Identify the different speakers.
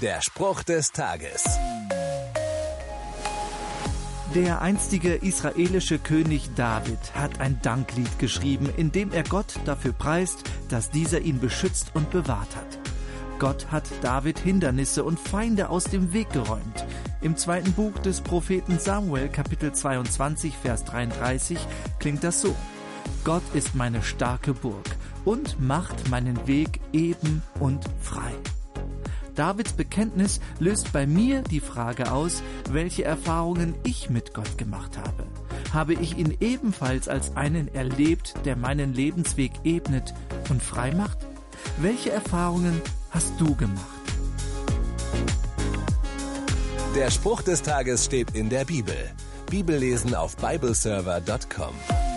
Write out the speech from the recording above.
Speaker 1: Der Spruch des Tages.
Speaker 2: Der einstige israelische König David hat ein Danklied geschrieben, in dem er Gott dafür preist, dass dieser ihn beschützt und bewahrt hat. Gott hat David Hindernisse und Feinde aus dem Weg geräumt. Im zweiten Buch des Propheten Samuel Kapitel 22 Vers 33 klingt das so. Gott ist meine starke Burg und macht meinen Weg eben und frei. Davids Bekenntnis löst bei mir die Frage aus, welche Erfahrungen ich mit Gott gemacht habe. Habe ich ihn ebenfalls als einen erlebt, der meinen Lebensweg ebnet und frei macht? Welche Erfahrungen hast du gemacht?
Speaker 1: Der Spruch des Tages steht in der Bibel. Bibellesen auf bibleserver.com.